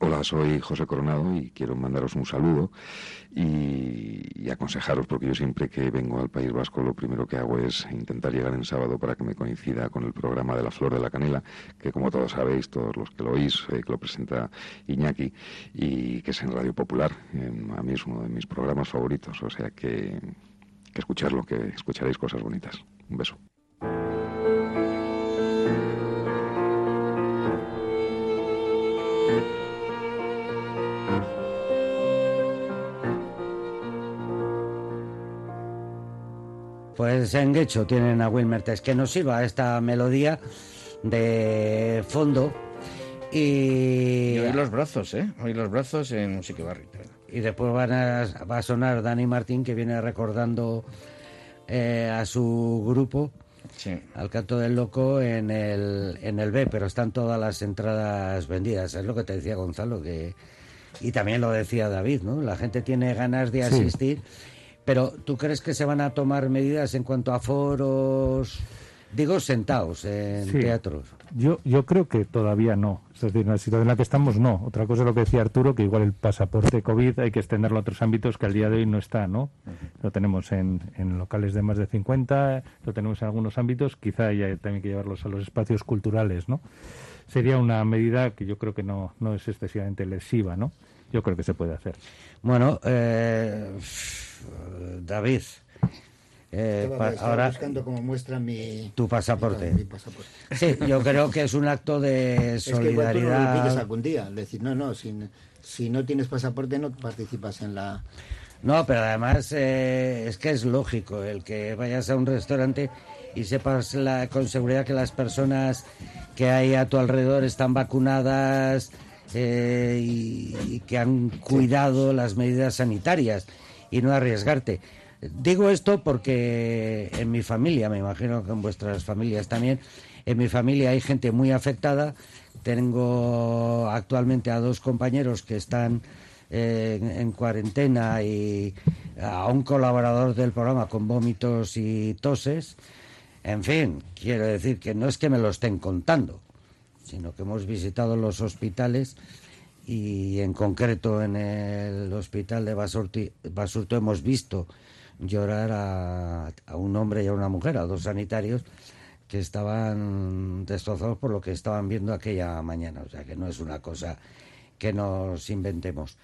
Hola, soy José Coronado y quiero mandaros un saludo y, aconsejaros, porque yo siempre que vengo al País Vasco lo primero que hago es intentar llegar en sábado para que me coincida con el programa de la Flor de la Canela, que como todos sabéis, todos los que lo oís, eh, que lo presenta Iñaki y que es en Radio Popular. a mí es uno de mis programas favoritos, o sea que, que escucharlo, que escucharéis cosas bonitas. Un beso. Pues en Guecho tienen a Wilmer Tess, que nos sirva esta melodía de fondo. Y, y los brazos, ¿eh? Hoy los brazos en Música Barrita. Y después van a, va a sonar Dani Martín, que viene recordando eh, a su grupo, al Canto del Loco, en el, en el B, pero están todas las entradas vendidas. Es lo que te decía Gonzalo, que y también lo decía David, ¿no? La gente tiene ganas de asistir. Pero ¿tú crees que se van a tomar medidas en cuanto a foros, digo, sentados en teatros? Yo, yo creo que todavía no. Es decir, en la situación en la que estamos, no. Otra cosa es lo que decía Arturo, que igual el pasaporte COVID hay que extenderlo a otros ámbitos que al día de hoy no está, ¿no? Lo tenemos en, en locales de más de 50, lo tenemos en algunos ámbitos, quizá haya también que llevarlos a los espacios culturales, ¿no? Sería una medida que yo creo que no, no es excesivamente lesiva, ¿no? Yo creo que se puede hacer. Bueno, eh David. Eh, ahora buscando como muestra mi tu pasaporte. Sí, yo creo que es un acto de solidaridad. Es que algún día, decir no, no, si, si no tienes pasaporte no participas en la. No, pero además eh, es que es lógico el que vayas a un restaurante y sepas la, con seguridad que las personas que hay a tu alrededor están vacunadas eh, y, que han cuidado las medidas sanitarias y no arriesgarte. Digo esto porque en mi familia, me imagino que en vuestras familias también, en mi familia hay gente muy afectada. Tengo actualmente a dos compañeros que están eh, en, cuarentena y a un colaborador del programa con vómitos y toses. En fin, quiero decir que no es que me lo estén contando, sino que hemos visitado los hospitales y en concreto en el hospital de Basurto, hemos visto llorar a, un hombre y a una mujer, a dos sanitarios que estaban destrozados por lo que estaban viendo aquella mañana. O sea que no es una cosa que nos inventemos.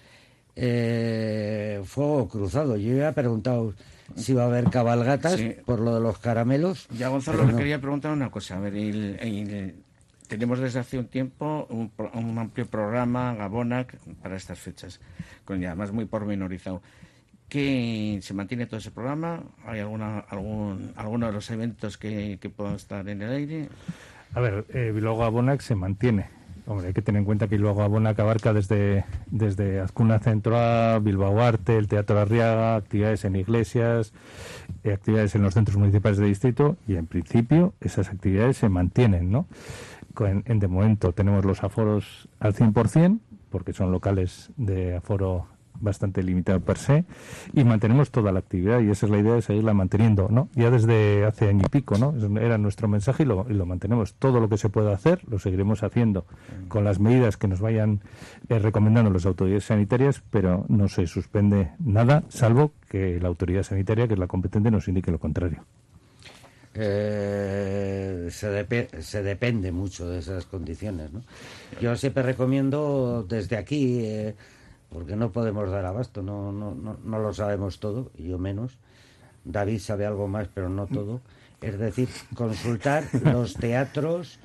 Eh, fuego cruzado. Yo había preguntado si iba a haber cabalgatas por lo de los caramelos. Ya, Gonzalo, le quería preguntar una cosa. A ver, el, tenemos desde hace un tiempo un, amplio programa, Gabonac, para estas fechas, con ya además muy pormenorizado. ¿Que se mantiene todo ese programa? ¿Hay alguna, algún, alguno de los eventos que, que puedan estar en el aire? A ver, eh, Bilbao Gabonac se mantiene. Hombre, hay que tener en cuenta que Bilbao Gabonac abarca desde, desde Azcuna Centro a Bilbao Arte, el Teatro Arriaga, actividades en iglesias, eh, actividades en los centros municipales de distrito y en principio esas actividades se mantienen, ¿no? en, de momento tenemos los aforos al 100%, porque son locales de aforo bastante limitado per se y mantenemos toda la actividad y esa es la idea de seguirla manteniendo no ya desde hace año y pico no era nuestro mensaje y lo, mantenemos todo lo que se pueda hacer lo seguiremos haciendo con las medidas que nos vayan eh, recomendando las autoridades sanitarias pero no se suspende nada salvo que la autoridad sanitaria que es la competente nos indique lo contrario eh, se, se, depende mucho de esas condiciones. ¿no? Yo siempre recomiendo desde aquí, eh, porque no podemos dar abasto, no, no, no, no, lo sabemos todo, y yo menos. David sabe algo más, pero no todo. Es decir, consultar los teatros,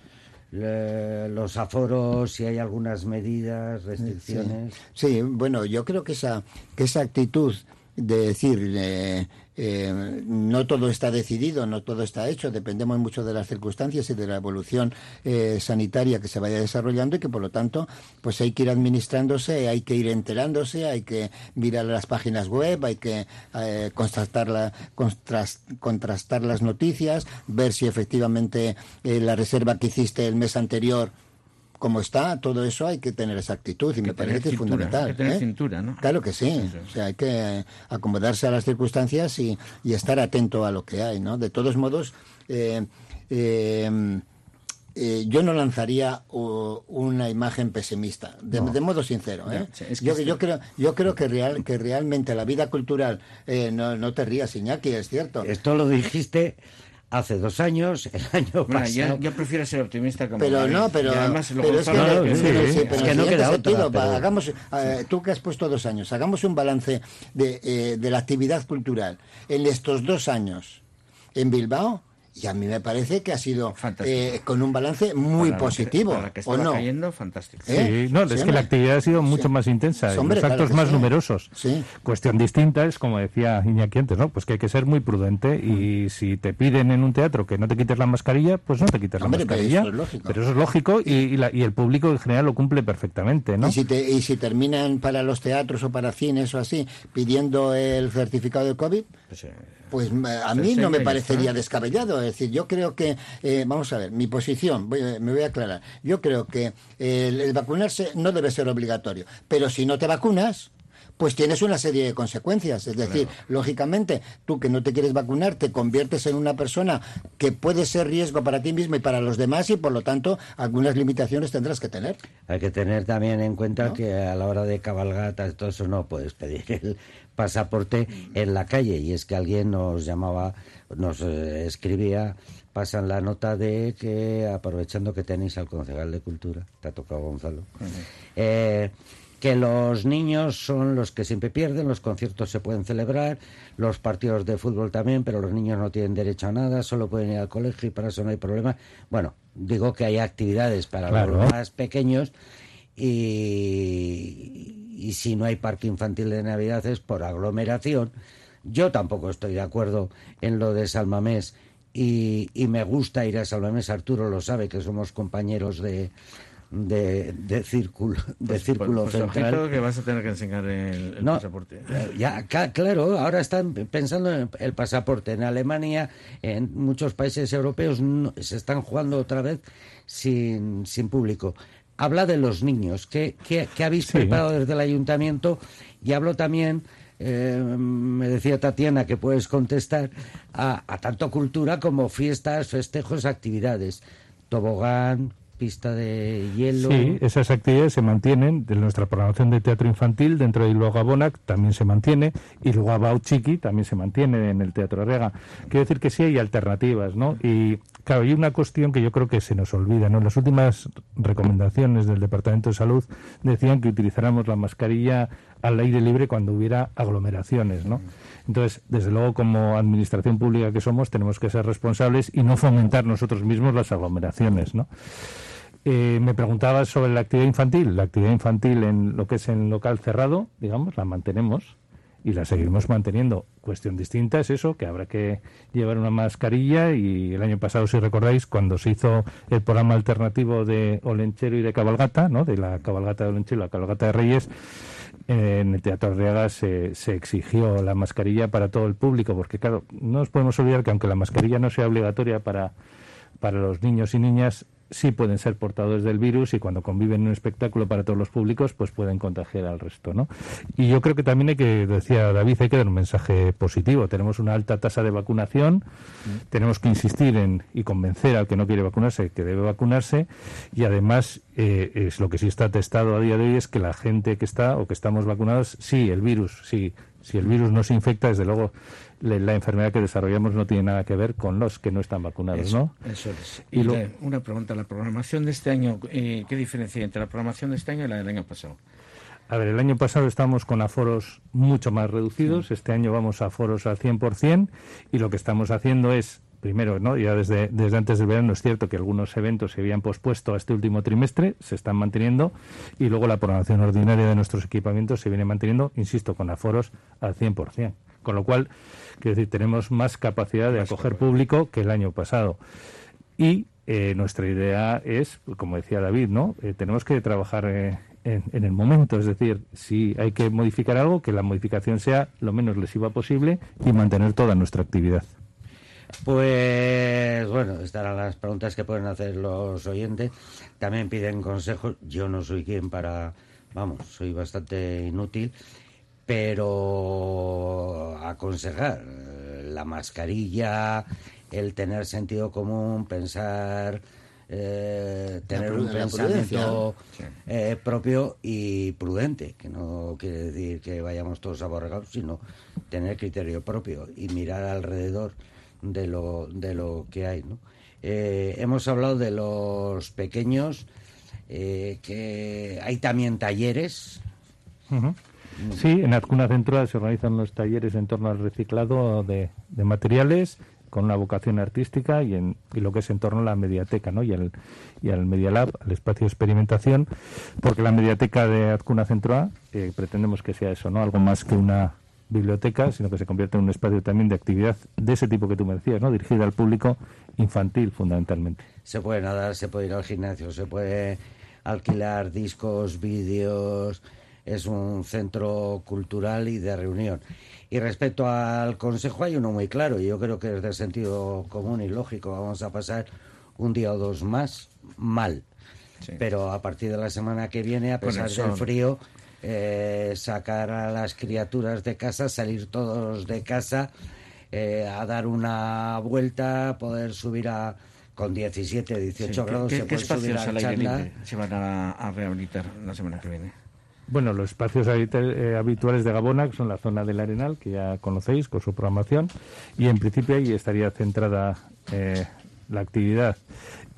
los aforos, si hay algunas medidas, restricciones. Sí, bueno, yo creo que esa, que esa actitud de decir eh, eh, no todo está decidido, no todo está hecho, dependemos mucho de las circunstancias y de la evolución eh, sanitaria que se vaya desarrollando y que por lo tanto pues hay que ir administrándose, hay que ir enterándose, hay que mirar las páginas web, hay que eh, contrastar, contrastar las noticias, ver si efectivamente la reserva que hiciste el mes anterior como está, todo eso hay que tener esa actitud y me parece fundamental. Hay que tener ¿eh? cintura, ¿no? Claro que sí. O sea, hay que acomodarse a las circunstancias y, y, estar atento a lo que hay, ¿no? De todos modos, eh, eh, eh, yo no lanzaría uh, una imagen pesimista, de, de modo sincero. ¿eh? Ya, es que yo, creo, yo creo que, real, que realmente la vida cultural, eh, no, no te rías, Iñaki, es cierto. Esto lo dijiste hace dos años, el año Bueno, pasado. yo, yo prefiero ser optimista como Pero David. no, pero, Y además lo pero es que, no, sí, pero sí, sí, es pero que no queda otra, sentido, pero- hagamos, eh, tú que has puesto dos años, hagamos un balance de, eh, de la actividad cultural en estos dos años en Bilbao. Y a mí me parece que ha sido eh, con un balance muy para la que- positivo, para la que ¿o no? cayendo, fantástico. ¿Eh? Sí, no, Sí, es que la actividad ha sido mucho Sí. más intensa, hombre, los actos más sí. numerosos. Sí. Cuestión distinta es, como decía Iñaki antes, ¿no? Pues que hay que ser muy prudente y si te piden en un teatro que no te quites la mascarilla, pues no te quites Hombre, la pero mascarilla. eso es lógico. Pero eso es lógico y, y la- y el público en general lo cumple perfectamente, ¿no? Y, si te- y si terminan para los teatros o para cines o así pidiendo el certificado de COVID, Pues, eh, Pues a mí no me parecería descabellado. Es decir, yo creo que, eh, vamos a ver, mi posición, voy a- me voy a aclarar. Yo creo que el vacunarse no debe ser obligatorio. Pero si no te vacunas, pues tienes una serie de consecuencias. Es decir, lógicamente, tú que no te quieres vacunar, te conviertes en una persona que puede ser riesgo para ti mismo y para los demás y, por lo tanto, algunas limitaciones tendrás que tener. Hay que tener también en cuenta que a la hora de cabalgatas y todo eso no puedes pedir el pasaporte en la calle. Y es que alguien nos llamaba, nos eh, escribía, pasan la nota de que, aprovechando que tenéis al concejal de Cultura, te ha tocado Gonzalo, eh, que los niños son los que siempre pierden, los conciertos se pueden celebrar, los partidos de fútbol también, pero los niños no tienen derecho a nada, solo pueden ir al colegio y para eso no hay problema. Bueno, digo que hay actividades para Claro. los más pequeños y, y si no hay parque infantil de Navidad es por aglomeración. Yo tampoco estoy de acuerdo en lo de Salmamés y, y me gusta ir a Salmamés. Arturo lo sabe que somos compañeros de, de, de círculo, de pues, círculo pues, central. ojito que vas a tener que enseñar el, el No, pasaporte. eh, Ya, claro, ahora están pensando en el pasaporte. En Alemania, en muchos países europeos, no- se están jugando otra vez sin, sin público. Habla de los niños. ¿Qué, qué- qué habéis Sí. preparado desde el ayuntamiento? Y hablo también, eh, me decía Tatiana que puedes contestar, a, a tanto cultura como fiestas, festejos, actividades. Tobogán, pista de hielo. Sí, esas actividades se mantienen. De nuestra programación de teatro infantil dentro de Luego también se mantiene y luego Chiqui también se mantiene en el Teatro Arriaga. Quiero decir que sí hay alternativas, ¿no? Y claro, hay una cuestión que yo creo que se nos olvida, ¿no? Las últimas recomendaciones del Departamento de Salud decían que utilizáramos la mascarilla al aire libre cuando hubiera aglomeraciones, ¿no? Entonces, desde luego, como administración pública que somos, tenemos que ser responsables y no fomentar nosotros mismos las aglomeraciones, ¿no? Eh, me preguntabas sobre la actividad infantil. La actividad infantil en lo que es en local cerrado, digamos, la mantenemos y la seguiremos manteniendo. Cuestión distinta es eso, que habrá que llevar una mascarilla y el año pasado, si recordáis, cuando se hizo el programa alternativo de Olenchero y de Cabalgata, ¿no? de la Cabalgata de Olenchero y la Cabalgata de Reyes, eh, en el Teatro Arriaga se, se exigió la mascarilla para todo el público, porque claro, no nos podemos olvidar que aunque la mascarilla no sea obligatoria para, para los niños y niñas, sí pueden ser portadores del virus y cuando conviven en un espectáculo para todos los públicos, pues pueden contagiar al resto, ¿no? Y yo creo que también hay que, decía David, hay que dar un mensaje positivo. Tenemos una alta tasa de vacunación, tenemos que insistir en y convencer al que no quiere vacunarse que debe vacunarse y además eh, es lo que sí está testado a día de hoy es que la gente que está o que estamos vacunados, sí, el virus, sí, si el virus no se infecta, desde luego la enfermedad que desarrollamos no tiene nada que ver con los que no están vacunados, Eso, ¿no? eso es. Y Y lo- la- una pregunta, la programación de este año, eh, ¿qué diferencia hay entre la programación de este año y la del año pasado? A ver, el año pasado estábamos con aforos mucho más reducidos, este año vamos a aforos al 100% y lo que estamos haciendo es, primero, ¿no? ya desde, desde antes del verano es cierto que algunos eventos se habían pospuesto a este último trimestre, se están manteniendo y luego la programación ordinaria de nuestros equipamientos se viene manteniendo, insisto, con aforos al 100%. Con lo cual, quiero decir, tenemos más capacidad de acoger público que el año pasado. Y eh, nuestra idea es, como decía David, ¿no? Eh, tenemos que trabajar eh, en, en el momento, es decir, si hay que modificar algo, que la modificación sea lo menos lesiva posible y mantener toda nuestra actividad. Pues bueno, estarán las preguntas que pueden hacer los oyentes. También piden consejos. Yo no soy quien para, vamos, soy bastante inútil, pero aconsejar eh, la mascarilla, el tener sentido común, pensar eh, tener un pensamiento eh, propio y prudente, que no quiere decir que vayamos todos aborregados, sino tener criterio propio y mirar alrededor de lo, de lo que hay. ¿no? Eh, hemos hablado de los pequeños, que hay también talleres. Sí, en Azcuna Central se organizan los talleres en torno al reciclado de, de materiales con una vocación artística y, en, y lo que es en torno a la mediateca ¿no? y, al, y al Media Lab, al espacio de experimentación, porque la mediateca de Azcuna Centro A eh, pretendemos que sea eso, no algo más que una biblioteca, sino que se convierta en un espacio también de actividad de ese tipo que tú me ¿no? dirigida al público infantil fundamentalmente. Se puede nadar, se puede ir al gimnasio, se puede alquilar discos, vídeos, es un centro cultural y de reunión. Y respecto al Consejo hay uno muy claro, y yo creo que es de sentido común y lógico. Vamos a pasar un día o dos más mal. Pero a partir de la semana que viene, a pesar del frío, eh, sacar a las criaturas de casa, salir todos de casa, eh, a dar una vuelta, poder subir a con 17, 18 grados, se puede subir a se van a rehabilitar la semana que viene? Bueno, los espacios eh, habituales de Gabona son la zona del Arenal, que ya conocéis con su programación, y en principio ahí estaría centrada eh, la actividad.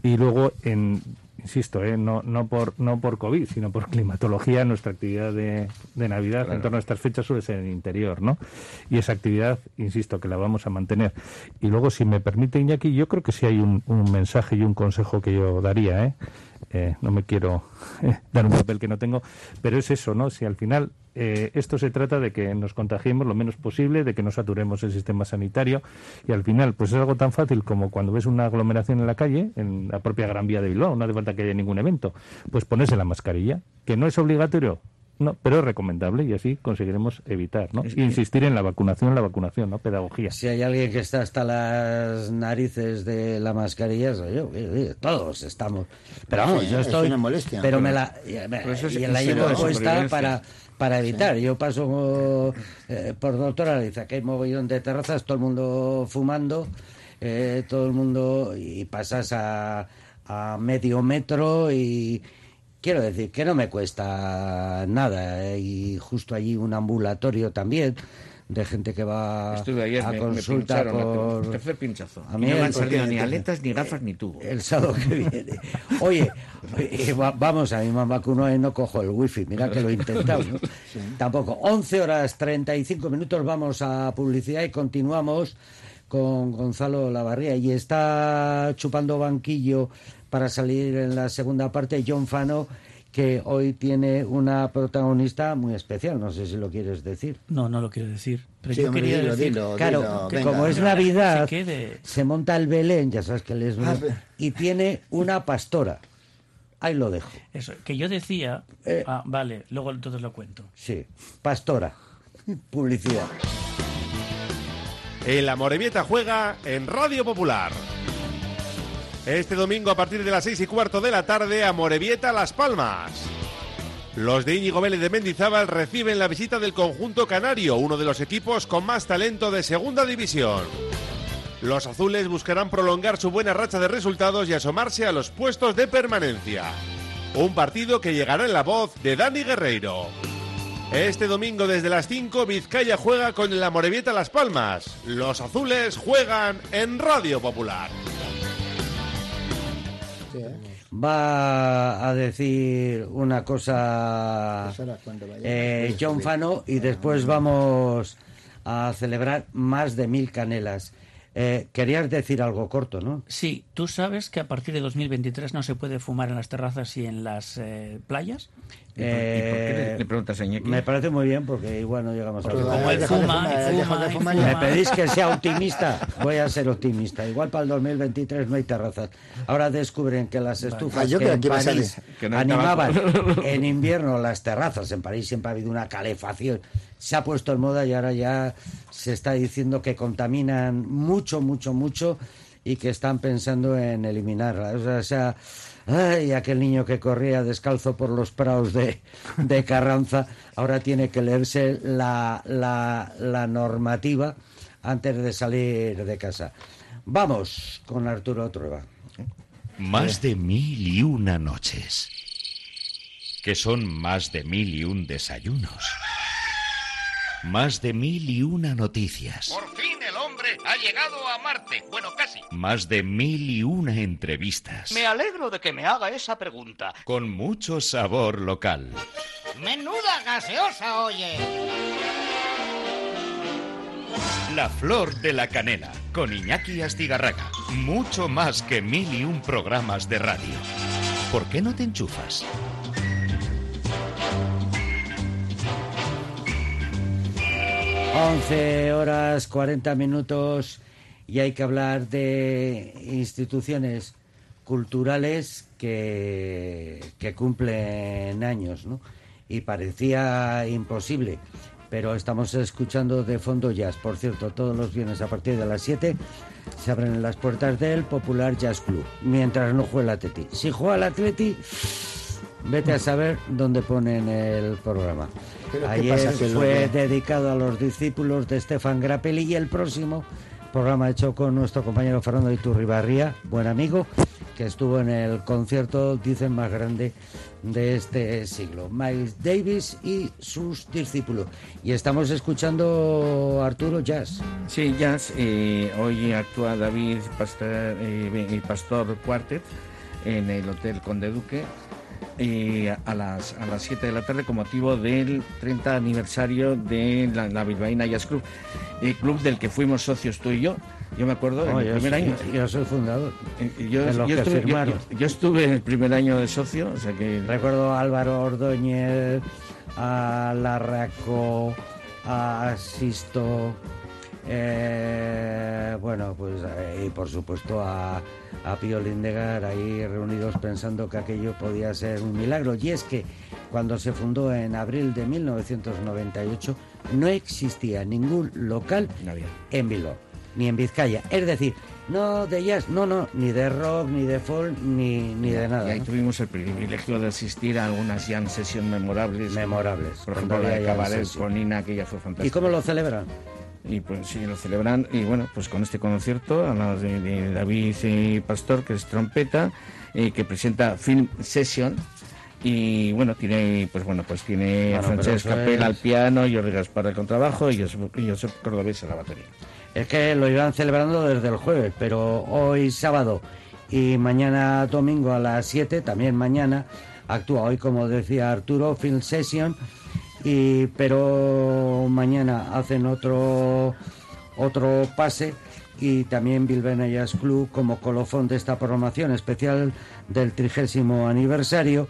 Y luego, en, insisto, eh, no, no, por, no por COVID, sino por climatología, nuestra actividad de, Navidad en torno a estas fechas suele ser en el interior, ¿no? Y esa actividad, insisto, que la vamos a mantener. Y luego, si me permite, Iñaki, yo creo que sí hay un, un mensaje y un consejo que yo daría, ¿eh? Eh, no me quiero eh, dar un papel que no tengo, pero es eso, ¿no? Si al final eh, esto se trata de que nos contagiemos lo menos posible, de que no saturemos el sistema sanitario y al final, pues es algo tan fácil como cuando ves una aglomeración en la calle, en la propia Gran Vía de Bilbao, no hace falta que haya ningún evento, pues ponerse la mascarilla, que no es obligatorio, no, pero es recomendable y así conseguiremos evitar, ¿no? Insistir en la vacunación, la vacunación, ¿no? Pedagogía. Si hay alguien que está hasta las narices de la mascarilla, soy yo. Todos estamos. Pero vamos, yo estoy. molestia. Pero me la, y la llevo puesta para para evitar. Yo paso eh, por doctora, dice que hay mogollón de terrazas, todo el mundo fumando, eh, todo el mundo, y pasas a, a medio metro y, Quiero decir que no me cuesta nada ¿eh? y justo allí un ambulatorio también de gente que va a consulta por tercer pinchazo. A mí no me han salido ni aletas, ni gafas, ni tubo. El sábado que viene. Oye, eh, vamos, a mi mamá vacuno y no cojo el wifi. Mira que lo he intentado. Tampoco. 11 horas 35 minutos vamos a publicidad y continuamos con Gonzalo Lavarría y está chupando banquillo para salir en la segunda parte John Fano que hoy tiene una protagonista muy especial. No sé si lo quieres decir. No, no lo quiero decir. Pero yo quería decir, claro, que como es Navidad, se, monta el Belén, ya sabes que les ah, y tiene una pastora. Ahí lo dejo. Eso, que yo decía, eh, ah, vale, luego entonces lo cuento. Sí, pastora, publicidad. El Amorebieta juega en Radio Popular. Este domingo a partir de las seis y cuarto de la tarde a Las Palmas. Los de Íñigo Vélez de Mendizábal reciben la visita del conjunto canario, uno de los equipos con más talento de segunda división. Los azules buscarán prolongar su buena racha de resultados y asomarse a los puestos de permanencia. Un partido que llegará en la voz de Dani Guerreiro. Este domingo desde las 5 Vizcaya juega con la Morevieta Las Palmas. Los azules juegan en Radio Popular va a decir una cosa eh, John Fano y después vamos a celebrar más de mil canelas. Eh, querías decir algo corto, ¿no? Sí, tú sabes que a partir de 2023 no se puede fumar en las terrazas y en las eh, playas. ¿Y por, qué le, preguntas a Me parece muy bien porque igual no llegamos a... Como él fuma, fuma, Me pedís que sea optimista, voy a ser optimista. Igual para el 2023 no hay terrazas. Ahora descubren que las estufas ah, que en París animaban en invierno las terrazas, en París siempre ha habido una calefacción, se ha puesto en moda y ahora ya se está diciendo que contaminan mucho, mucho, mucho y que están pensando en eliminarlas. O sea, ay, aquel niño que corría descalzo por los prados de, de Carranza, ahora tiene que leerse la, la, la normativa antes de salir de casa. Vamos con Arturo Trueba. Más de mil y una noches. Que son más de mil y un desayunos. Más de mil y una noticias. Por fin el hombre ha llegado a Marte. Bueno, casi. Más de mil y una entrevistas. Me alegro de que me haga esa pregunta. Con mucho sabor local. Menuda gaseosa, oye. La flor de la canela. Con Iñaki Astigarraga. Mucho más que mil y un programas de radio. ¿Por qué no te enchufas? 11 horas 40 minutos y hay que hablar de instituciones culturales que, que cumplen años, ¿no? Y parecía imposible, pero estamos escuchando de fondo jazz. Por cierto, todos los viernes a partir de las 7 se abren las puertas del Popular Jazz Club, mientras no juega el Atleti. Si juega el Atleti, vete a saber dónde ponen el programa. Pero ¿qué Ayer pasa? Que lo fue dedicado a los discípulos de Stefan Grappelli y el próximo programa hecho con nuestro compañero Fernando Iturribarría, buen amigo, que estuvo en el concierto, dicen, más grande de este siglo. Miles Davis y sus discípulos. Y estamos escuchando Arturo Jazz. Sí, jazz. eh, hoy actúa David Pastor, eh, Pastor Quartet en el Hotel Conde Duque y a las a las 7 de la tarde con motivo del 30 aniversario de la, la Bilbaína Jazz Club, el club del que fuimos socios tú y yo. Yo me acuerdo en Oh, el primer año. yo soy fundador. Eh, Yo, los yo estuve, yo- yo- yo estuve en el primer año de socio, o sea que Recuerdo a Álvaro Ordóñez, a Larraco, a Sisto, eh, bueno, pues eh, y por supuesto a, a Pío Lindegar ahí reunidos pensando que aquello podía ser un milagro. Y es que cuando se fundó en abril de 1998 no existía ningún local en Bilbao, ni en Vizcaya. Es decir, no de jazz, no, no, ni de rock, ni de folk, ni, ni de nada. Y ahí ¿no? tuvimos el privilegio de asistir a algunas jam session memorables. Memorables, Por ejemplo, la de Cabaret con Nina, que ya fue fantástica. ¿Y cómo lo celebran? Y pues sí, lo celebran. Y bueno, pues con este concierto, la de, de David eh, Pastor, que es trompeta, eh, que presenta Film Session. Y bueno, tiene, pues bueno, pues tiene Bueno, a Francesc eso Capel es- al piano, Jordi Gaspar al contrabajo y Josep Cordobés a la batería. Es que lo iban celebrando desde el jueves, pero hoy sábado y mañana domingo a las 7, también mañana, actúa hoy, como decía Arturo, Film Session, y, pero mañana hacen otro, otro pase. Y también Bilbao Jazz Club como colofón de esta programación especial del trigésimo aniversario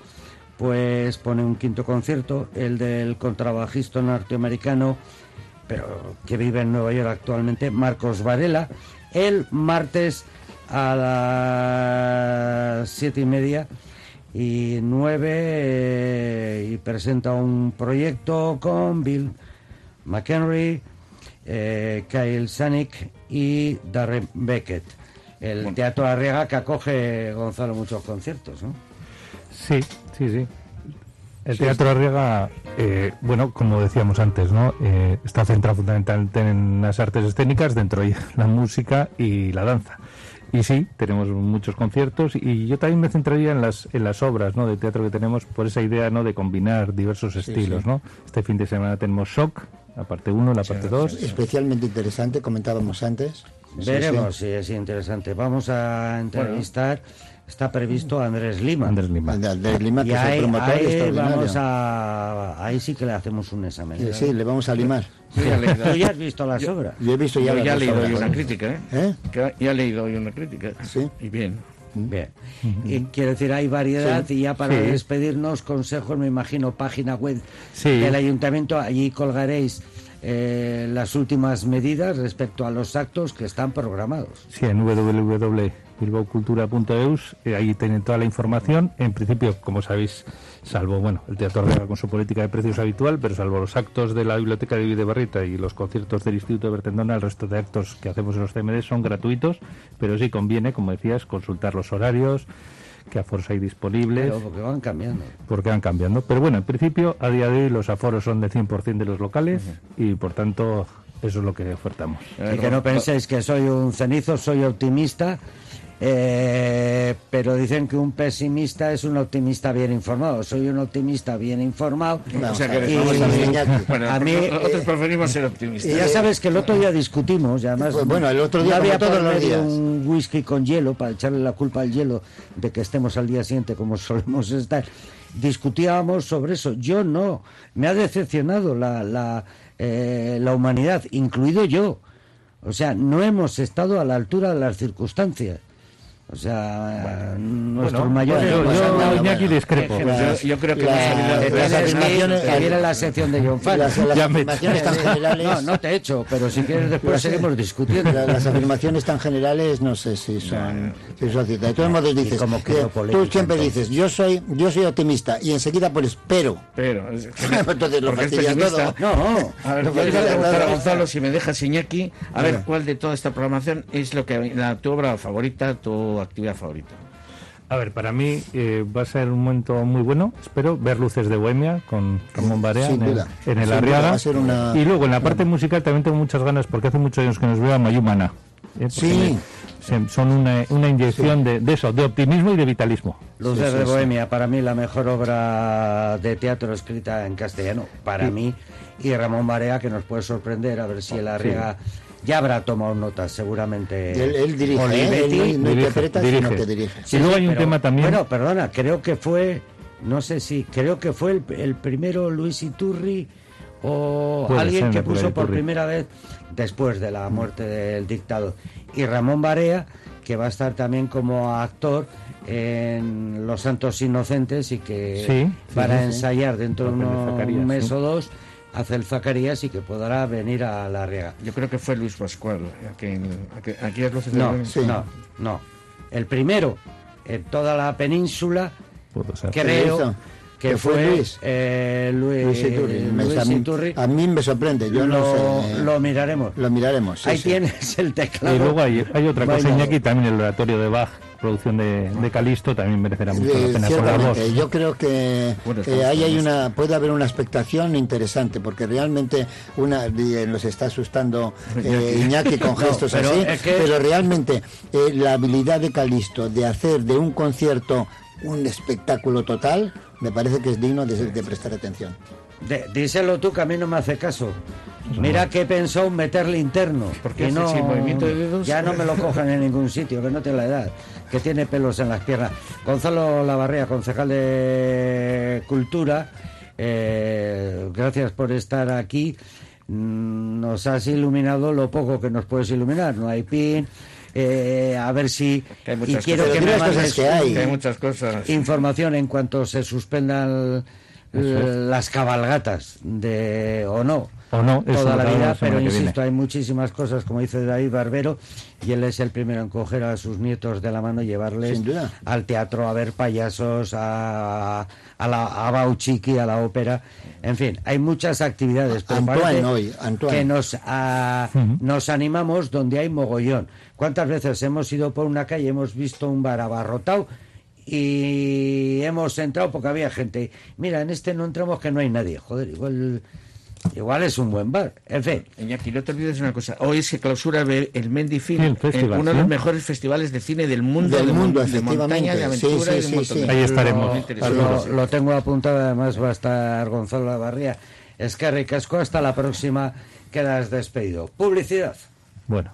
pues pone un quinto concierto, el del contrabajista norteamericano, pero que vive en Nueva York actualmente, Marcos Varela, el martes a las siete y media y nueve eh, y presenta un proyecto con Bill McHenry, eh, Kyle Sanic y Darren Beckett. El Teatro Arriaga que acoge Gonzalo muchos conciertos, ¿no? Sí, sí, sí. El Teatro Arriaga, eh, bueno, como decíamos antes, ¿no? Eh, está centrado fundamentalmente en las artes escénicas, dentro de la música y la danza. Y sí, tenemos muchos conciertos y yo también me centraría en las, en las obras ¿no? de teatro que tenemos por esa idea ¿no? de combinar diversos estilos. sí. ¿no? Este fin de semana tenemos Shock, la parte 1, la parte 2. Especialmente interesante, comentábamos antes. Veremos sí. si es interesante. Vamos a entrevistar. Está previsto a Andrés Lima. Andrés Lima. Andrés Lima, Y que es ahí, el promotor ahí extraordinario. vamos a, ahí sí que le hacemos un examen. Sí, sí, le vamos a limar. Yo Tú ya has visto las obras. Yo he visto ya Yo he leído hoy una crítica, ¿eh? ¿Eh? Que ya he leído hoy una crítica. Sí. Y bien. Bien. Y quiero decir, hay variedad y ya para Sí. despedirnos, consejos, me imagino, página web Sí. del ayuntamiento. Allí colgaréis eh, las últimas medidas respecto a los actos que están programados. Sí, en www.bilbaocultura.eus, eh, ahí tienen toda la información. En principio, como sabéis, salvo bueno el Teatro Arriaga con su política de precios habitual, pero salvo los actos de la Biblioteca de Videbarrita y los conciertos del Instituto de Bertendona, el resto de actos que hacemos en los CMD son gratuitos, pero sí conviene, como decías, consultar los horarios, qué aforos hay disponibles, Pero porque van cambiando. porque van cambiando. Pero bueno, en principio, a día de hoy los aforos son del 100% de los locales y, por tanto, eso es lo que ofertamos. Y que no penséis que soy un cenizo, soy optimista. Eh, pero dicen que un pesimista es un optimista bien informado. Soy un optimista bien informado. O sea que Y- vamos a ver. Bueno, a mí, nosotros eh, preferimos ser y optimistas. ya sabes que el otro día discutimos, y además Pues bueno, el otro día, había todos los días. un whisky con hielo para echarle la culpa al hielo de que estemos al día siguiente como solemos estar. Discutíamos sobre eso. Yo no. Me ha decepcionado la, la, eh, la humanidad, incluido yo. O sea, no hemos estado a la altura de las circunstancias. O sea, nuestros Bueno, mayores... yo, pues, yo, dado- Iñaki, discrepo. Pues yo, yo creo que las afirmaciones- que viene la sección de John Fan. Las, afirmaciones tan generales... No, no te he hecho, pero si quieres después seguimos discutiendo. la- Las afirmaciones tan generales no sé si son, si son ciertas. De todos modos dices, como quedó que polémica, tú siempre entonces. dices, yo soy, yo soy optimista y enseguida pones pero. Pero, es- Entonces lo fastidias todo. No, A ver. Gonzalo, si me dejas Iñaki, a ver cuál de toda esta programación es lo que la, tu obra favorita, tu actividad favorita. A ver, para mí eh, va a ser un momento muy bueno, espero, ver Luces de Bohemia con Ramón Barea en el, en el Arriaga. va a ser una- Y luego en la parte musical también tengo muchas ganas porque hace muchos años que nos veo a Mayumana. ¿eh? Sí. me- se- son una, una inyección de, de eso, de optimismo y de vitalismo. Luces Sí, sí, de sí. Bohemia, para mí la mejor obra de teatro escrita en castellano, para mí, y Ramón Barea, que nos puede sorprender, a ver si el Arriaga ya habrá tomado notas, seguramente. Él, él dirige, ¿eh? Olivetti. él no, no Dirige, interpreta, dirige. sino que dirige. y luego hay un pero- tema también. Bueno, perdona, creo que fue, no sé si, creo que fue el, el primero Luis Iturri o Puede alguien que puso por primera vez después de la muerte del dictador. Y Ramón Barea, que va a estar también como actor en Los Santos Inocentes y que Sí, sí, para sí, sí. ensayar dentro de un mes sí. o dos hace el Zacarías y que podrá venir a la riega. Yo creo que fue Luis Pascual. Aquí, aquí, aquí es Luces de No. Sí. no, no. El primero en toda la península creo que ¿Que fue Luis? eh, Luis, Luis Iturri. Me- Luis a, mí, Iturri. a mí me sorprende, yo lo, no sé. lo miraremos. Lo miraremos. sí, Ahí sí. tienes el teclado. Y luego hay, hay otra cosa, Bailado. Iñaki, también el oratorio de Bach, producción de, de Calisto, también merecerá mucho Eh, la pena la voz. ciertamente, yo creo que Bueno, eh, ahí hay una, puede haber una expectación interesante, porque realmente una eh, nos está asustando eh, Iñaki con gestos pero así, es que- pero realmente eh, la habilidad de Calisto de hacer de un concierto un espectáculo total, me parece que es digno de, de prestar atención. Díselo tú que a mí no me hace caso. Mira que pensó en meterle interno. Porque no, sin movimiento de dedos. Ya no me lo cojan en ningún sitio, que no tiene la edad, que tiene pelos en las piernas. Gonzalo Lavarrea, concejal de Cultura, eh, gracias por estar aquí. Mm, Nos has iluminado lo poco que nos puedes iluminar. No hay pin. eh, a ver si. Hay y quiero cosas. que me mandes que hay. Que hay muchas cosas. información en cuanto se suspendan las cabalgatas de o no O no, toda la vida pero insisto hay muchísimas cosas como dice David Barbero y él es el primero en coger a sus nietos de la mano y llevarles al teatro a ver payasos a a la a Bauchiqui a la ópera. En fin hay muchas actividades pero Antoine hoy, Antoine. que nos ah, nos animamos donde hay mogollón. Cuántas veces hemos ido por una calle hemos visto un bar abarrotado y hemos entrado porque había gente. Mira, en este no entramos que no hay nadie. Joder, igual, igual es un buen bar. En fin, Iñaki, no te olvides una cosa. Hoy se clausura el Mendy Film, Sí, el festival, uno de los mejores festivales de cine del mundo, Del mundo, de montaña, de efectivamente. Sí, aventura sí, y de Ahí estaremos. Lo tengo apuntado. Además va a estar Gonzalo Lavarría. Es que ricasco. Hasta la próxima. Quedas despedido. Publicidad. Bueno.